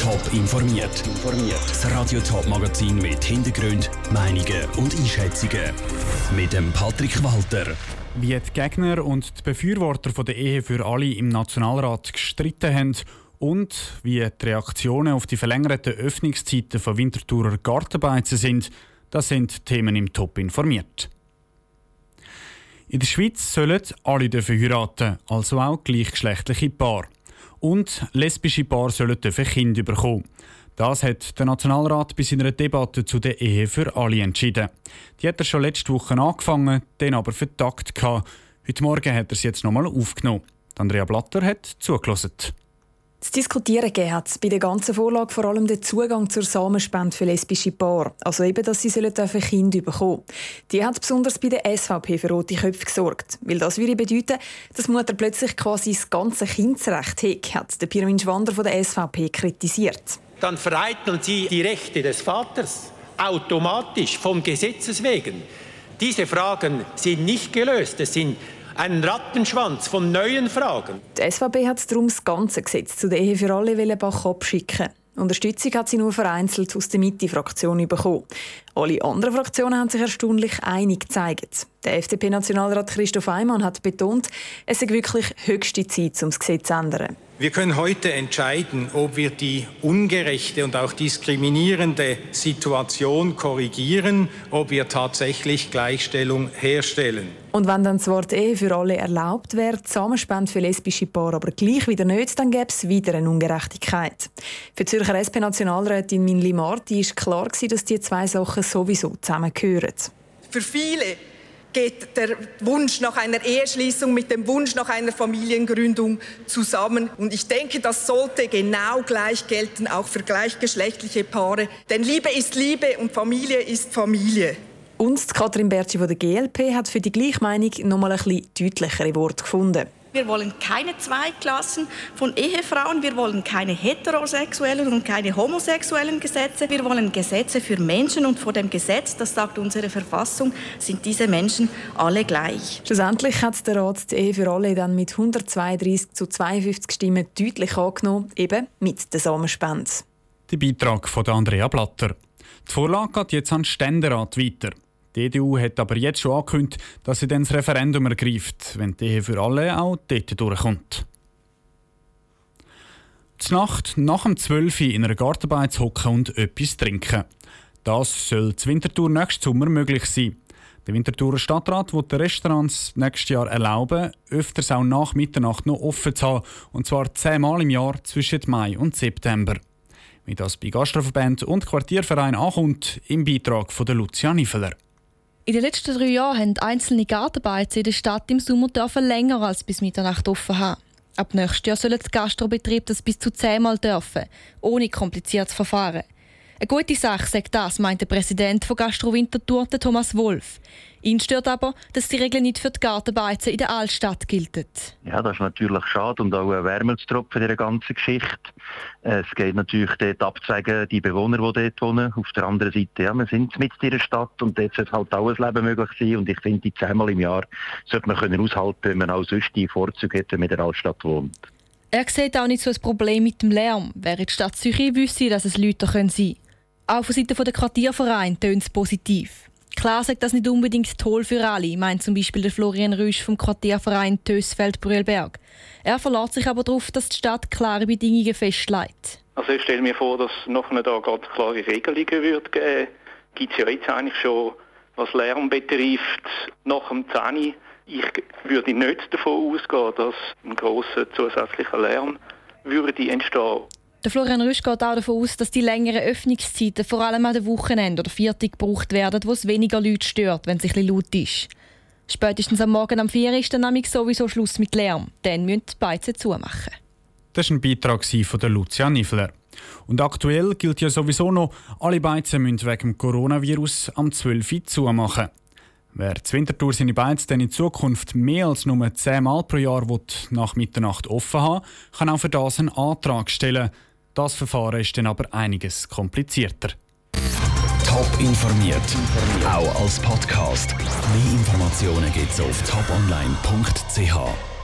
Top informiert. Das Radio Top Magazin mit Hintergrund, Meinungen und Einschätzungen mit dem Patrick Walter. Wie die Gegner und die Befürworter von der Ehe für alle im Nationalrat gestritten haben und wie die Reaktionen auf die verlängerten Öffnungszeiten von Winterthurer Gartenbeizen sind, das sind Themen im Top informiert. In der Schweiz sollen alle heiraten, also auch gleichgeschlechtliche Paare. Und lesbische Paare sollen dürfen Kinder bekommen. Das hat der Nationalrat bei seiner Debatte zu der Ehe für alle entschieden. Die hat er schon letzte Woche angefangen, den aber vertagt. Heute Morgen hat er sie jetzt nochmal aufgenommen. Andrea Blatter hat zugelassen. Zu diskutieren hat es bei der ganzen Vorlage vor allem den Zugang zur Samenspende für lesbische Paare. Also eben, dass sie sollen Kinder bekommen Die hat besonders bei der SVP für rote Köpfe gesorgt. Weil das würde bedeuten, dass Mutter plötzlich quasi das ganze Kindsrecht hat, hat der Pirmin Schwander von der SVP kritisiert. Dann vereiteln Sie die Rechte des Vaters automatisch vom Gesetzes wegen. Diese Fragen sind nicht gelöst. Es sind ein Rattenschwanz von neuen Fragen. Die SVP hat darum das ganze Gesetz zu der Ehe für alle Bach abschicken. Unterstützung hat sie nur vereinzelt aus der Mitte-Fraktion bekommen. Alle anderen Fraktionen haben sich erstaunlich einig gezeigt. Der FDP-Nationalrat Christoph Eimann hat betont, es sei wirklich höchste Zeit, um das Gesetz zu ändern. Wir können heute entscheiden, ob wir die ungerechte und auch diskriminierende Situation korrigieren, ob wir tatsächlich Gleichstellung herstellen. Und wenn dann das Wort Ehe für alle erlaubt wäre, Zusammenspende für lesbische Paare aber gleich wieder nicht, dann gäbe es wieder eine Ungerechtigkeit. Für die Zürcher SP-Nationalrätin Minli Marti ist klar dass die zwei Sachen sowieso zusammengehören. Für viele geht der Wunsch nach einer Eheschließung mit dem Wunsch nach einer Familiengründung zusammen. Und ich denke, das sollte genau gleich gelten, auch für gleichgeschlechtliche Paare. Denn Liebe ist Liebe und Familie ist Familie. Und Katrin Bertschi von der GLP hat für die Gleichmeinung noch mal ein bisschen deutlichere Worte gefunden. Wir wollen keine Zweitklassen von Ehefrauen. Wir wollen keine heterosexuellen und keine homosexuellen Gesetze. Wir wollen Gesetze für Menschen und vor dem Gesetz, das sagt unsere Verfassung, sind diese Menschen alle gleich. Schlussendlich hat der Rat die Ehe für alle dann mit 132 zu 52 Stimmen deutlich angenommen, eben mit der Samenspende. Der Beitrag von Andrea Blatter. Die Vorlage geht jetzt an den Ständerat weiter. Die EDU hat aber jetzt schon angekündigt, dass sie dann das Referendum ergreift, wenn die Ehe für alle auch dort durchkommt. Die Nacht nach dem 12 Uhr in einer Gartenbeiz hocken und etwas trinken. Das soll zur Wintertour nächsten Sommer möglich sein. Der Winterthurer Stadtrat wird den Restaurants nächstes Jahr erlauben, öfters auch nach Mitternacht noch offen zu haben, und zwar zehnmal im Jahr zwischen Mai und September. Wie das bei Gastroverband und Quartierverein ankommt, im Beitrag von Lucia Niffeler. In den letzten drei Jahren haben einzelne Gartenbeizen in der Stadt im Sommer länger als bis Mitternacht offen haben. Ab nächstes Jahr sollen die Gastrobetriebe das bis zu zehnmal dürfen, ohne kompliziertes Verfahren. Eine gute Sache, sagt das, meint der Präsident von Gastro Winterthur, Thomas Wolf. Ihn stört aber, dass die Regel nicht für die Gartenbeizen in der Altstadt gilt. Ja, das ist natürlich schade und auch ein Wermutstropfen in der ganzen Geschichte. Es geht natürlich dort abzweigen, die Bewohner, die dort wohnen. Auf der anderen Seite, ja, wir sind mit in der Stadt und dort sollte halt auch ein Leben möglich sein. Und ich finde, die zehnmal im Jahr sollte man können aushalten, wenn man auch sonst die Vorzüge hat, wenn man in der Altstadt wohnt. Er sieht auch nicht so ein Problem mit dem Lärm, während die Stadt Zürich wüsste, dass es Leute sein können. Auch von Seiten der Quartierverein tönt es positiv. Klar sagt das nicht unbedingt toll für alle, meint zum Beispiel der Florian Rüsch vom Quartierverein Tösfeld-Brühlberg. Er verlässt sich aber darauf, dass die Stadt klare Bedingungen festlegt. Also ich stelle mir vor, dass nachher da ganz klare Regelungen wird geben. Gibt es ja jetzt eigentlich schon, was Lärm betrifft, nach dem 10 ich würde nicht davon ausgehen, dass ein grosser zusätzlicher Lärm würde entstehen der Florian Rüsch geht auch davon aus, dass die längeren Öffnungszeiten vor allem an den Wochenenden oder Viertag gebraucht werden, wo es weniger Leute stört, wenn es ein bisschen laut ist. Spätestens am Morgen am 4 ist dann nämlich sowieso Schluss mit Lärm. Dann müssen die Beizen zumachen. Das war ein Beitrag von Lucia Niffler. Und aktuell gilt ja sowieso noch, alle Beizen müssen wegen dem Coronavirus am 12 Uhr zumachen. Wer die Wintertour seine Beizen dann in Zukunft mehr als nur 10 Mal pro Jahr nach Mitternacht offen haben kann auch für das einen Antrag stellen. Das Verfahren ist dann aber einiges komplizierter. Top informiert, auch als Podcast. Mehr Informationen gibt es auf toponline.ch.